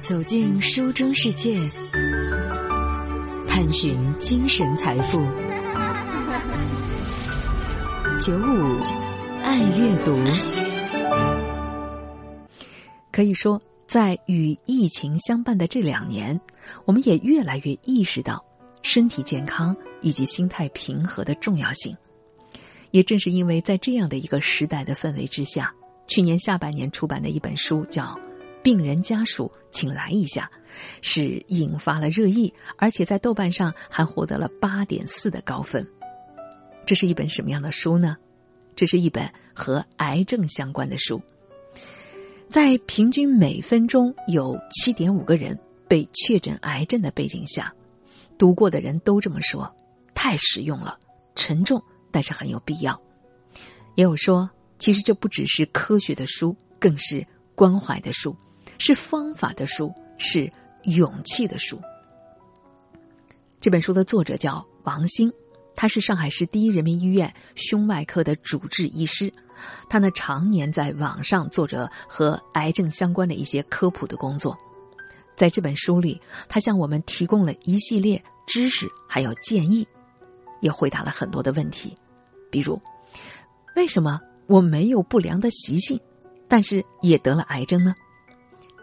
走进书中世界，探寻精神财富。九五爱阅读，可以说，在与疫情相伴的这两年，我们也越来越意识到身体健康以及心态平和的重要性。也正是因为在这样的一个时代的氛围之下，去年下半年出版的一本书叫《病人家属，请来一下》，是引发了热议，而且在豆瓣上还获得了八点四的高分。这是一本什么样的书呢？这是一本和癌症相关的书。在平均每分钟有七点五个人被确诊癌症的背景下，读过的人都这么说：太实用了，沉重。但是很有必要。也有说，其实这不只是科学的书，更是关怀的书，是方法的书，是勇气的书。这本书的作者叫王兴，他是上海市第一人民医院胸外科的主治医师，他呢常年在网上做着和癌症相关的一些科普的工作。在这本书里，他向我们提供了一系列知识，还有建议。也回答了很多的问题，比如，为什么我没有不良的习性，但是也得了癌症呢？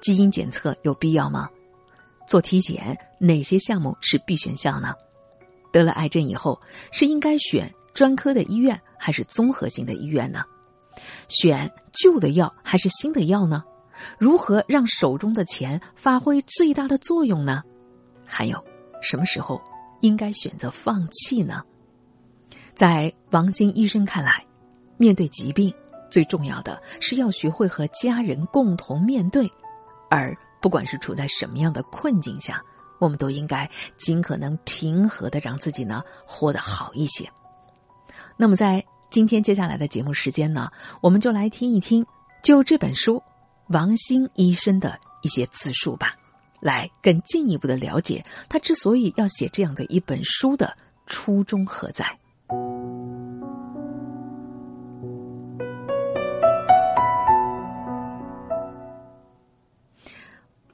基因检测有必要吗？做体检哪些项目是必选项呢？得了癌症以后是应该选专科的医院还是综合性的医院呢？选旧的药还是新的药呢？如何让手中的钱发挥最大的作用呢？还有什么时候？应该选择放弃呢？在王晶医生看来，面对疾病，最重要的是要学会和家人共同面对，而不管是处在什么样的困境下，我们都应该尽可能平和的让自己呢活得好一些。那么，在今天接下来的节目时间呢，我们就来听一听就这本书王兴医生的一些自述吧。来更进一步的了解他之所以要写这样的一本书的初衷何在。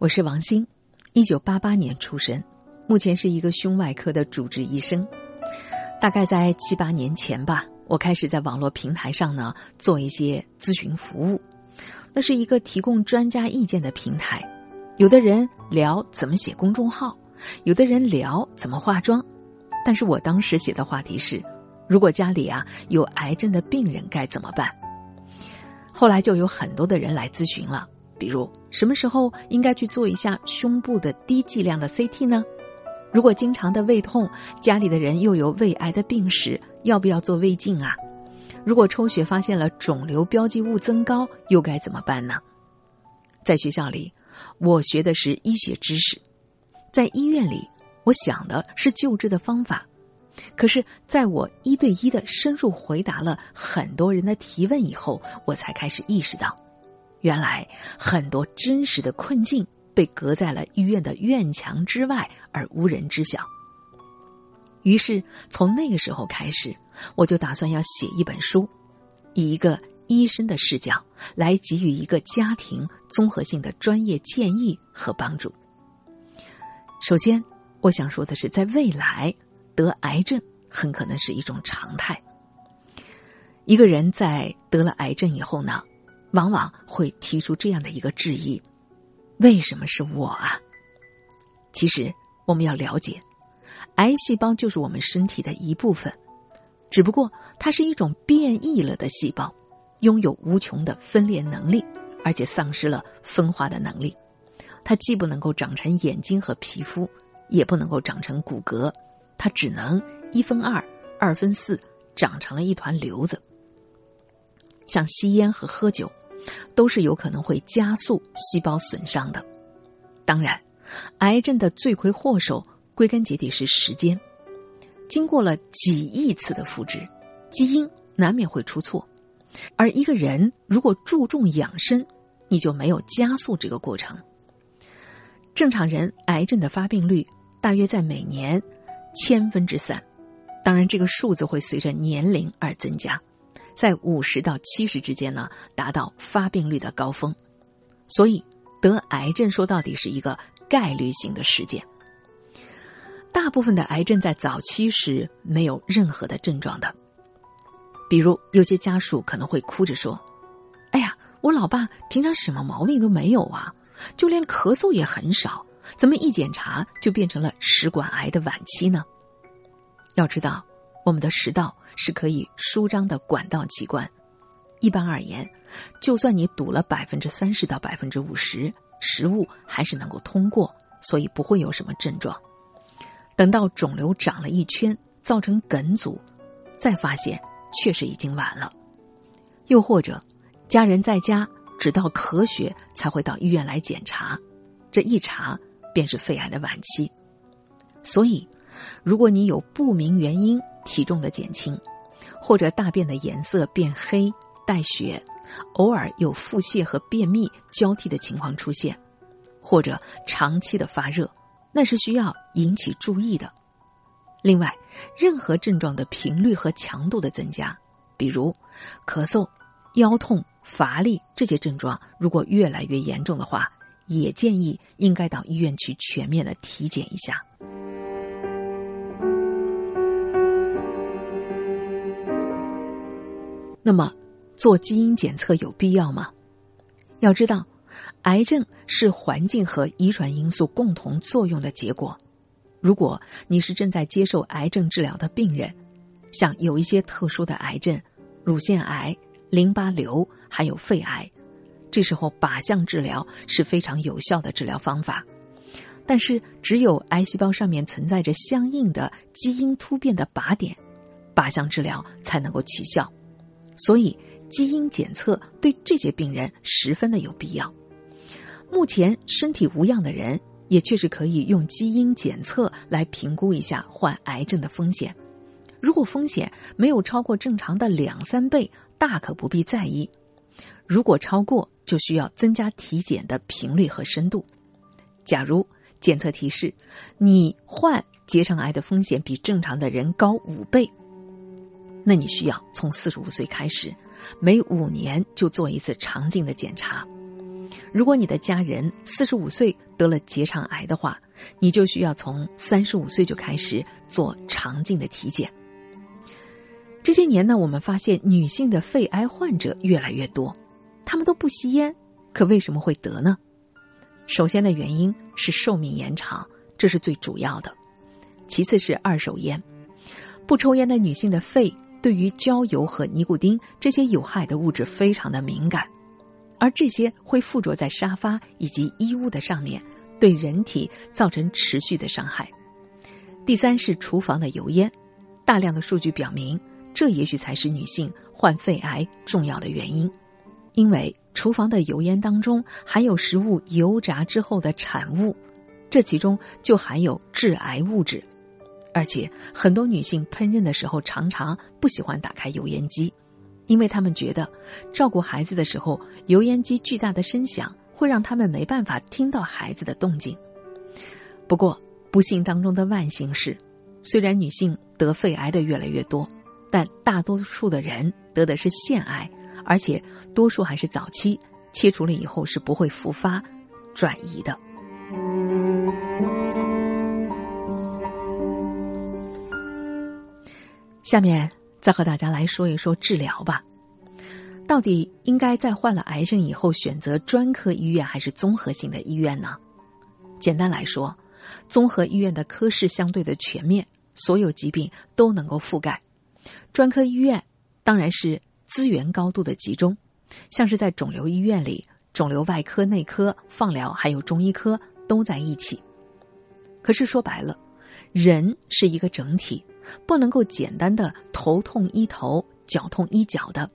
我是王鑫，一九八八年出生，目前是一个胸外科的主治医生。大概在七八年前吧，我开始在网络平台上呢做一些咨询服务，那是一个提供专家意见的平台。有的人聊怎么写公众号，有的人聊怎么化妆，但是我当时写的话题是：如果家里啊有癌症的病人该怎么办？后来就有很多的人来咨询了，比如什么时候应该去做一下胸部的低剂量的 CT 呢？如果经常的胃痛，家里的人又有胃癌的病史，要不要做胃镜啊？如果抽血发现了肿瘤标记物增高，又该怎么办呢？在学校里。我学的是医学知识，在医院里，我想的是救治的方法。可是，在我一对一的深入回答了很多人的提问以后，我才开始意识到，原来很多真实的困境被隔在了医院的院墙之外，而无人知晓。于是，从那个时候开始，我就打算要写一本书，以一个。医生的视角来给予一个家庭综合性的专业建议和帮助。首先，我想说的是，在未来得癌症很可能是一种常态。一个人在得了癌症以后呢，往往会提出这样的一个质疑：为什么是我啊？其实，我们要了解，癌细胞就是我们身体的一部分，只不过它是一种变异了的细胞。拥有无穷的分裂能力，而且丧失了分化的能力。它既不能够长成眼睛和皮肤，也不能够长成骨骼，它只能一分二、二分四，长成了一团瘤子。像吸烟和喝酒，都是有可能会加速细胞损伤的。当然，癌症的罪魁祸首归根结底是时间。经过了几亿次的复制，基因难免会出错。而一个人如果注重养生，你就没有加速这个过程。正常人癌症的发病率大约在每年千分之三，当然这个数字会随着年龄而增加，在五十到七十之间呢达到发病率的高峰。所以得癌症说到底是一个概率性的事件。大部分的癌症在早期是没有任何的症状的，比如有些家属可能会哭着说：“哎呀，我老爸平常什么毛病都没有啊，就连咳嗽也很少，怎么一检查就变成了食管癌的晚期呢？”要知道，我们的食道是可以舒张的管道器官。一般而言，就算你堵了百分之三十到百分之五十，食物还是能够通过，所以不会有什么症状。等到肿瘤长了一圈，造成梗阻，再发现确实已经晚了。又或者，家人在家直到咳血才会到医院来检查，这一查便是肺癌的晚期。所以，如果你有不明原因体重的减轻，或者大便的颜色变黑。带血，偶尔有腹泻和便秘交替的情况出现，或者长期的发热，那是需要引起注意的。另外，任何症状的频率和强度的增加，比如咳嗽、腰痛、乏力这些症状，如果越来越严重的话，也建议应该到医院去全面的体检一下。那么。做基因检测有必要吗？要知道，癌症是环境和遗传因素共同作用的结果。如果你是正在接受癌症治疗的病人，像有一些特殊的癌症，乳腺癌、淋巴瘤还有肺癌，这时候靶向治疗是非常有效的治疗方法。但是，只有癌细胞上面存在着相应的基因突变的靶点，靶向治疗才能够起效。所以。基因检测对这些病人十分的有必要。目前身体无恙的人也确实可以用基因检测来评估一下患癌症的风险。如果风险没有超过正常的两三倍，大可不必在意；如果超过，就需要增加体检的频率和深度。假如检测提示你患结肠癌的风险比正常的人高五倍，那你需要从四十五岁开始。每五年就做一次肠镜的检查。如果你的家人四十五岁得了结肠癌的话，你就需要从三十五岁就开始做肠镜的体检。这些年呢，我们发现女性的肺癌患者越来越多，她们都不吸烟，可为什么会得呢？首先的原因是寿命延长，这是最主要的；其次是二手烟，不抽烟的女性的肺。对于焦油和尼古丁这些有害的物质非常的敏感，而这些会附着在沙发以及衣物的上面，对人体造成持续的伤害。第三是厨房的油烟，大量的数据表明，这也许才是女性患肺癌重要的原因，因为厨房的油烟当中含有食物油炸之后的产物，这其中就含有致癌物质。而且很多女性烹饪的时候常常不喜欢打开油烟机，因为她们觉得照顾孩子的时候，油烟机巨大的声响会让他们没办法听到孩子的动静。不过，不幸当中的万幸是，虽然女性得肺癌的越来越多，但大多数的人得的是腺癌，而且多数还是早期，切除了以后是不会复发、转移的。下面再和大家来说一说治疗吧。到底应该在患了癌症以后选择专科医院还是综合性的医院呢？简单来说，综合医院的科室相对的全面，所有疾病都能够覆盖；专科医院当然是资源高度的集中，像是在肿瘤医院里，肿瘤外科、内科、放疗还有中医科都在一起。可是说白了，人是一个整体。不能够简单的头痛医头，脚痛医脚的，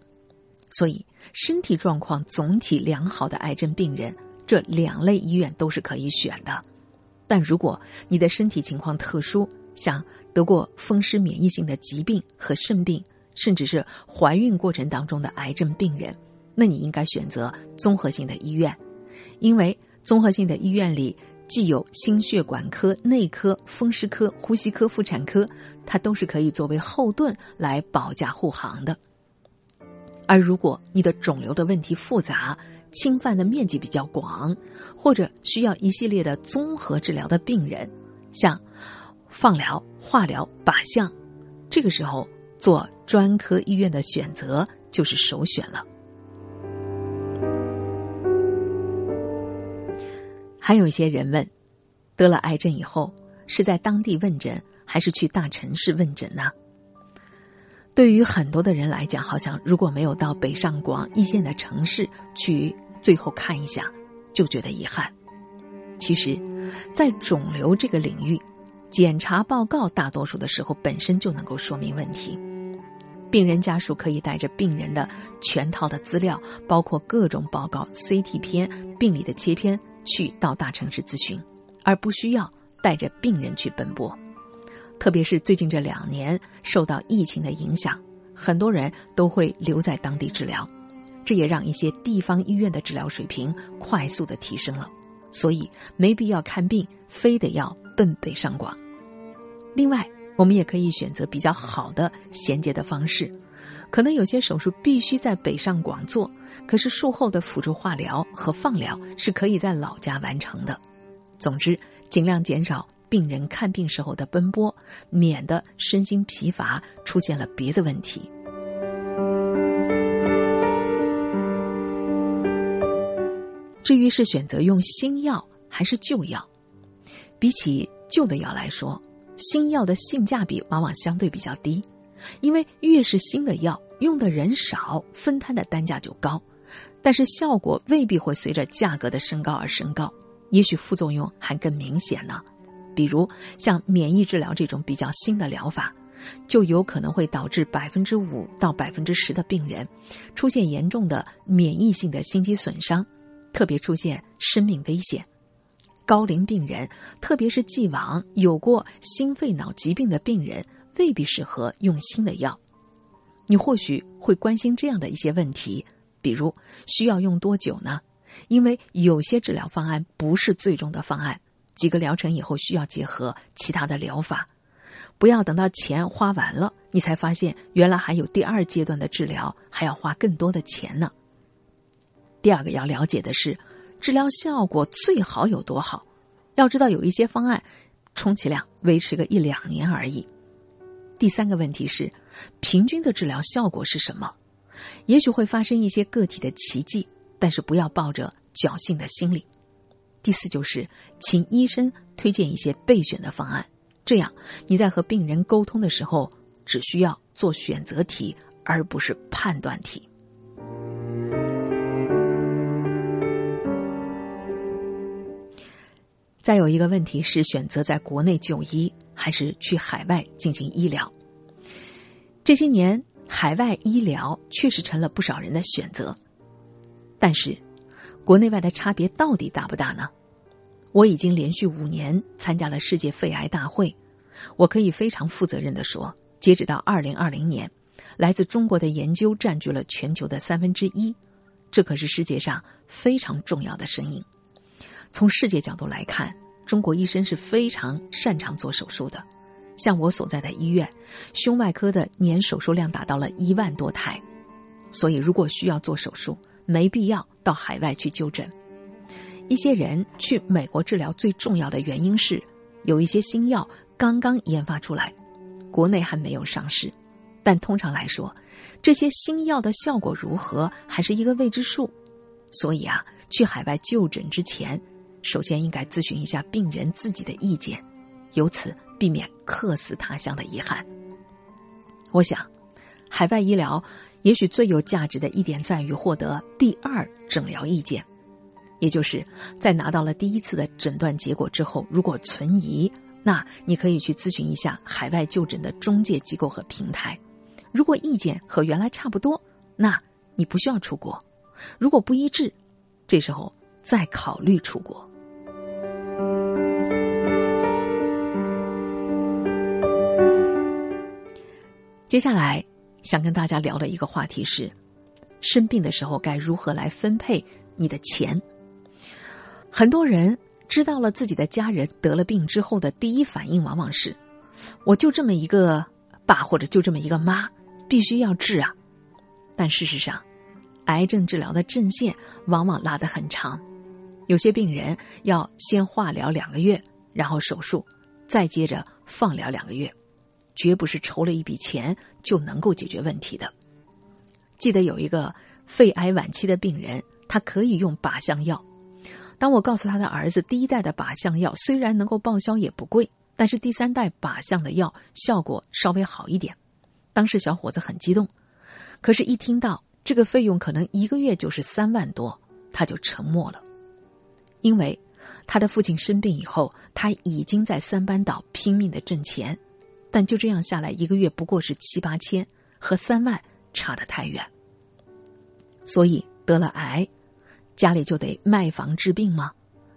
所以身体状况总体良好的癌症病人，这两类医院都是可以选的。但如果你的身体情况特殊，像得过风湿免疫性的疾病和肾病，甚至是怀孕过程当中的癌症病人，那你应该选择综合性的医院，因为综合性的医院里。既有心血管科、内科、风湿科、呼吸科、妇产科，它都是可以作为后盾来保驾护航的。而如果你的肿瘤的问题复杂，侵犯的面积比较广，或者需要一系列的综合治疗的病人，像放疗、化疗、靶向，这个时候做专科医院的选择就是首选了。还有一些人问，得了癌症以后是在当地问诊，还是去大城市问诊呢？对于很多的人来讲，好像如果没有到北上广一线的城市去最后看一下，就觉得遗憾。其实，在肿瘤这个领域，检查报告大多数的时候本身就能够说明问题。病人家属可以带着病人的全套的资料，包括各种报告、CT 片、病理的切片，去到大城市咨询，而不需要带着病人去奔波。特别是最近这两年受到疫情的影响，很多人都会留在当地治疗，这也让一些地方医院的治疗水平快速的提升了。所以没必要看病非得要奔北上广。另外，我们也可以选择比较好的衔接的方式，可能有些手术必须在北上广做，可是术后的辅助化疗和放疗是可以在老家完成的。总之，尽量减少。病人看病时候的奔波，免得身心疲乏，出现了别的问题。至于是选择用新药还是旧药，比起旧的药来说，新药的性价比往往相对比较低，因为越是新的药，用的人少，分摊的单价就高，但是效果未必会随着价格的升高而升高，也许副作用还更明显呢。比如像免疫治疗这种比较新的疗法，就有可能会导致百分之五到百分之十的病人出现严重的免疫性的心肌损伤，特别出现生命危险。高龄病人，特别是既往有过心肺脑疾病的病人，未必适合用新的药。你或许会关心这样的一些问题，比如需要用多久呢？因为有些治疗方案不是最终的方案。几个疗程以后需要结合其他的疗法，不要等到钱花完了，你才发现原来还有第二阶段的治疗，还要花更多的钱呢。第二个要了解的是，治疗效果最好有多好？要知道有一些方案，充其量维持个一两年而已。第三个问题是，平均的治疗效果是什么？也许会发生一些个体的奇迹，但是不要抱着侥幸的心理。第四就是，请医生推荐一些备选的方案，这样你在和病人沟通的时候，只需要做选择题，而不是判断题。再有一个问题是，选择在国内就医还是去海外进行医疗？这些年，海外医疗确实成了不少人的选择，但是，国内外的差别到底大不大呢？我已经连续五年参加了世界肺癌大会，我可以非常负责任的说，截止到二零二零年，来自中国的研究占据了全球的三分之一，这可是世界上非常重要的声音。从世界角度来看，中国医生是非常擅长做手术的，像我所在的医院，胸外科的年手术量达到了一万多台，所以如果需要做手术，没必要到海外去就诊。一些人去美国治疗，最重要的原因是有一些新药刚刚研发出来，国内还没有上市。但通常来说，这些新药的效果如何还是一个未知数。所以啊，去海外就诊之前，首先应该咨询一下病人自己的意见，由此避免客死他乡的遗憾。我想，海外医疗也许最有价值的一点在于获得第二诊疗意见。也就是在拿到了第一次的诊断结果之后，如果存疑，那你可以去咨询一下海外就诊的中介机构和平台。如果意见和原来差不多，那你不需要出国；如果不一致，这时候再考虑出国。接下来想跟大家聊的一个话题是：生病的时候该如何来分配你的钱？很多人知道了自己的家人得了病之后的第一反应，往往是：我就这么一个爸，或者就这么一个妈，必须要治啊。但事实上，癌症治疗的阵线往往拉得很长，有些病人要先化疗两个月，然后手术，再接着放疗两个月，绝不是筹了一笔钱就能够解决问题的。记得有一个肺癌晚期的病人，他可以用靶向药。当我告诉他的儿子，第一代的靶向药虽然能够报销也不贵，但是第三代靶向的药效果稍微好一点。当时小伙子很激动，可是，一听到这个费用可能一个月就是三万多，他就沉默了。因为他的父亲生病以后，他已经在三班岛拼命的挣钱，但就这样下来，一个月不过是七八千，和三万差得太远。所以得了癌。家里就得卖房治病吗？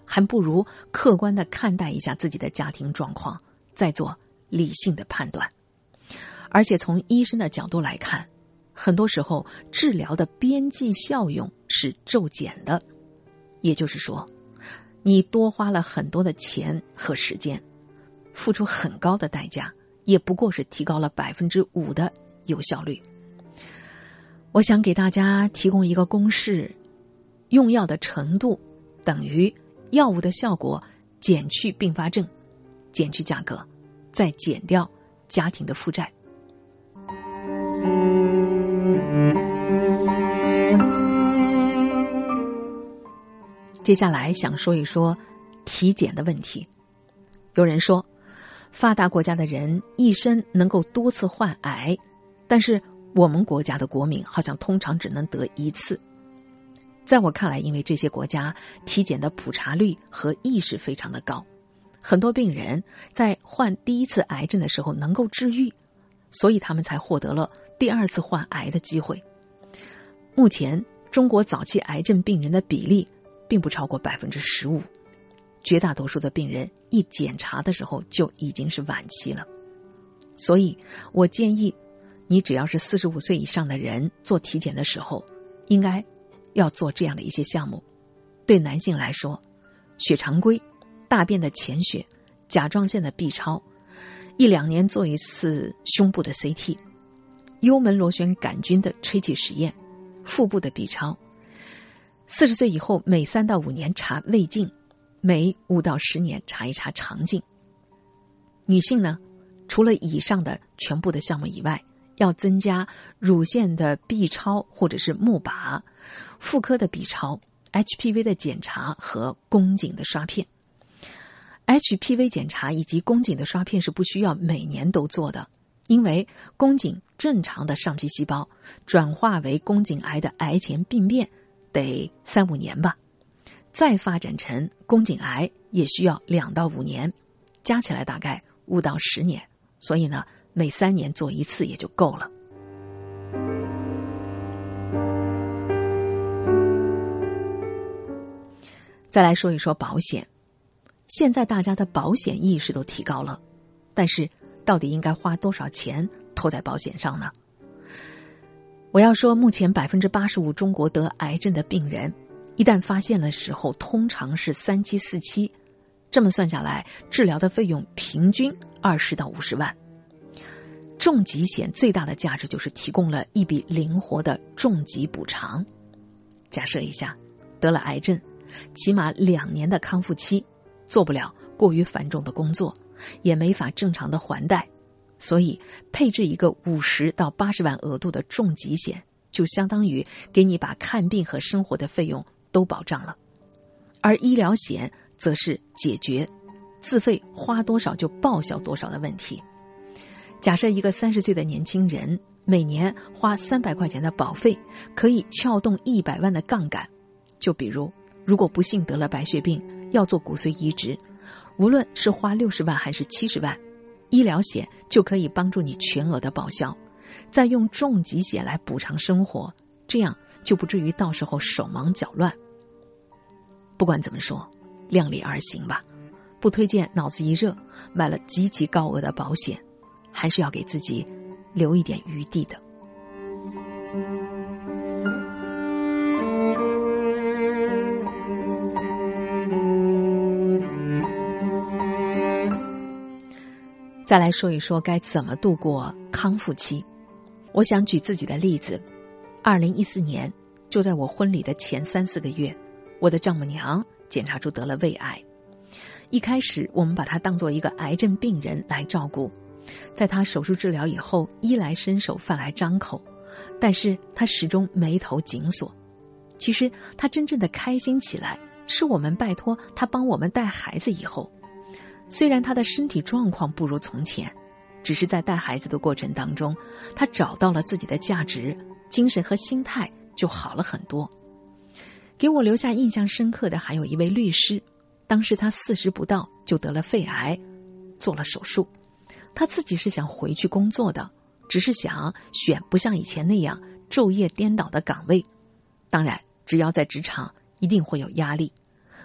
还不如客观的看待一下自己的家庭状况，再做理性的判断。而且从医生的角度来看，很多时候治疗的边际效用是骤减的，也就是说，你多花了很多的钱和时间，付出很高的代价，也不过是提高了百分之五的有效率。我想给大家提供一个公式。用药的程度等于药物的效果减去并发症，减去价格，再减掉家庭的负债。接下来想说一说体检的问题。有人说，发达国家的人一生能够多次患癌，但是我们国家的国民好像通常只能得一次。在我看来，因为这些国家体检的普查率和意识非常的高，很多病人在患第一次癌症的时候能够治愈，所以他们才获得了第二次患癌的机会。目前，中国早期癌症病人的比例并不超过百分之十五，绝大多数的病人一检查的时候就已经是晚期了。所以我建议，你只要是四十五岁以上的人做体检的时候，应该。要做这样的一些项目，对男性来说，血常规、大便的潜血、甲状腺的 B 超，一两年做一次胸部的 CT，幽门螺旋杆菌的吹气实验，腹部的 B 超。四十岁以后，每三到五年查胃镜，每五到十年查一查肠镜。女性呢，除了以上的全部的项目以外，要增加乳腺的 B 超或者是钼靶。妇科的 B 超、HPV 的检查和宫颈的刷片。HPV 检查以及宫颈的刷片是不需要每年都做的，因为宫颈正常的上皮细胞转化为宫颈癌的癌前病变得三五年吧，再发展成宫颈癌也需要两到五年，加起来大概五到十年，所以呢，每三年做一次也就够了。再来说一说保险，现在大家的保险意识都提高了，但是到底应该花多少钱投在保险上呢？我要说，目前百分之八十五中国得癌症的病人，一旦发现的时候，通常是三期四期，这么算下来，治疗的费用平均二十到五十万。重疾险最大的价值就是提供了一笔灵活的重疾补偿。假设一下，得了癌症。起码两年的康复期，做不了过于繁重的工作，也没法正常的还贷，所以配置一个五十到八十万额度的重疾险，就相当于给你把看病和生活的费用都保障了。而医疗险则是解决自费花多少就报销多少的问题。假设一个三十岁的年轻人每年花三百块钱的保费，可以撬动一百万的杠杆，就比如。如果不幸得了白血病，要做骨髓移植，无论是花六十万还是七十万，医疗险就可以帮助你全额的报销，再用重疾险来补偿生活，这样就不至于到时候手忙脚乱。不管怎么说，量力而行吧，不推荐脑子一热买了极其高额的保险，还是要给自己留一点余地的。再来说一说该怎么度过康复期。我想举自己的例子：，二零一四年就在我婚礼的前三四个月，我的丈母娘检查出得了胃癌。一开始，我们把她当做一个癌症病人来照顾，在她手术治疗以后，衣来伸手，饭来张口，但是她始终眉头紧锁。其实，她真正的开心起来，是我们拜托她帮我们带孩子以后。虽然她的身体状况不如从前，只是在带孩子的过程当中，她找到了自己的价值，精神和心态。就好了很多。给我留下印象深刻的还有一位律师，当时他四十不到就得了肺癌，做了手术。他自己是想回去工作的，只是想选不像以前那样昼夜颠倒的岗位。当然，只要在职场一定会有压力，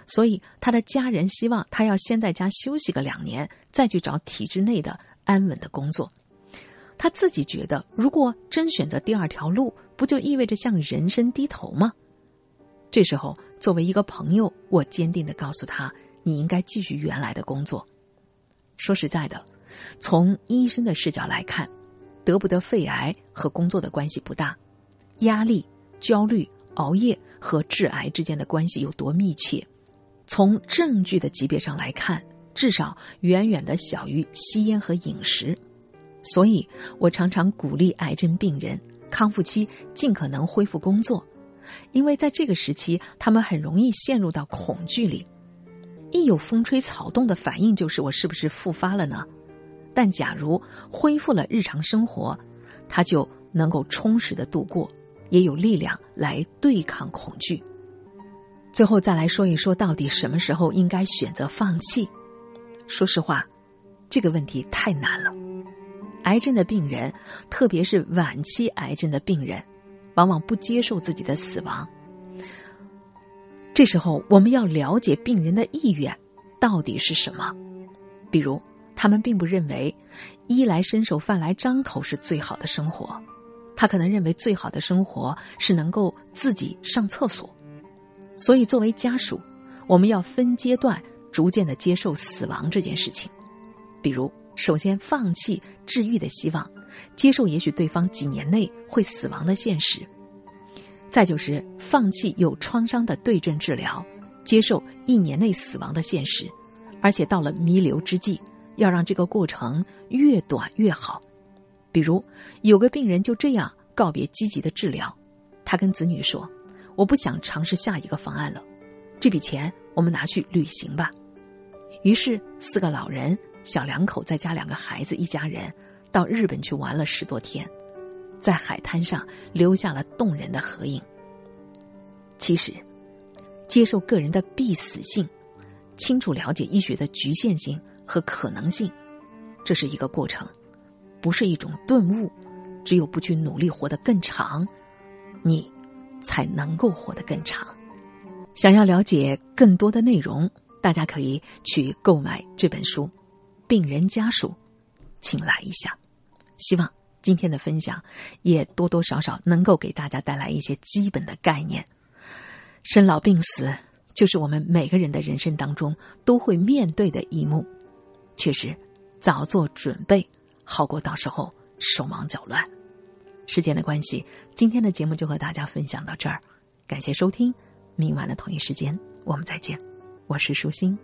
所以他的家人希望他要先在家休息个两年，再去找体制内的安稳的工作。他自己觉得，如果真选择第二条路，不就意味着向人生低头吗？这时候，作为一个朋友，我坚定的告诉他：“你应该继续原来的工作。”说实在的，从医生的视角来看，得不得肺癌和工作的关系不大，压力、焦虑、熬夜和致癌之间的关系有多密切？从证据的级别上来看，至少远远的小于吸烟和饮食。所以，我常常鼓励癌症病人康复期尽可能恢复工作，因为在这个时期，他们很容易陷入到恐惧里。一有风吹草动的反应就是我是不是复发了呢？但假如恢复了日常生活，他就能够充实的度过，也有力量来对抗恐惧。最后再来说一说，到底什么时候应该选择放弃？说实话，这个问题太难了。癌症的病人，特别是晚期癌症的病人，往往不接受自己的死亡。这时候，我们要了解病人的意愿到底是什么。比如，他们并不认为衣来伸手、饭来张口是最好的生活，他可能认为最好的生活是能够自己上厕所。所以，作为家属，我们要分阶段逐渐的接受死亡这件事情。比如。首先，放弃治愈的希望，接受也许对方几年内会死亡的现实；再就是放弃有创伤的对症治疗，接受一年内死亡的现实，而且到了弥留之际，要让这个过程越短越好。比如，有个病人就这样告别积极的治疗，他跟子女说：“我不想尝试下一个方案了，这笔钱我们拿去旅行吧。”于是，四个老人。小两口再加两个孩子，一家人到日本去玩了十多天，在海滩上留下了动人的合影。其实，接受个人的必死性，清楚了解医学的局限性和可能性，这是一个过程，不是一种顿悟。只有不去努力活得更长，你才能够活得更长。想要了解更多的内容，大家可以去购买这本书。病人家属，请来一下。希望今天的分享也多多少少能够给大家带来一些基本的概念。生老病死就是我们每个人的人生当中都会面对的一幕。确实，早做准备好过到时候手忙脚乱。时间的关系，今天的节目就和大家分享到这儿。感谢收听，明晚的同一时间我们再见。我是舒心。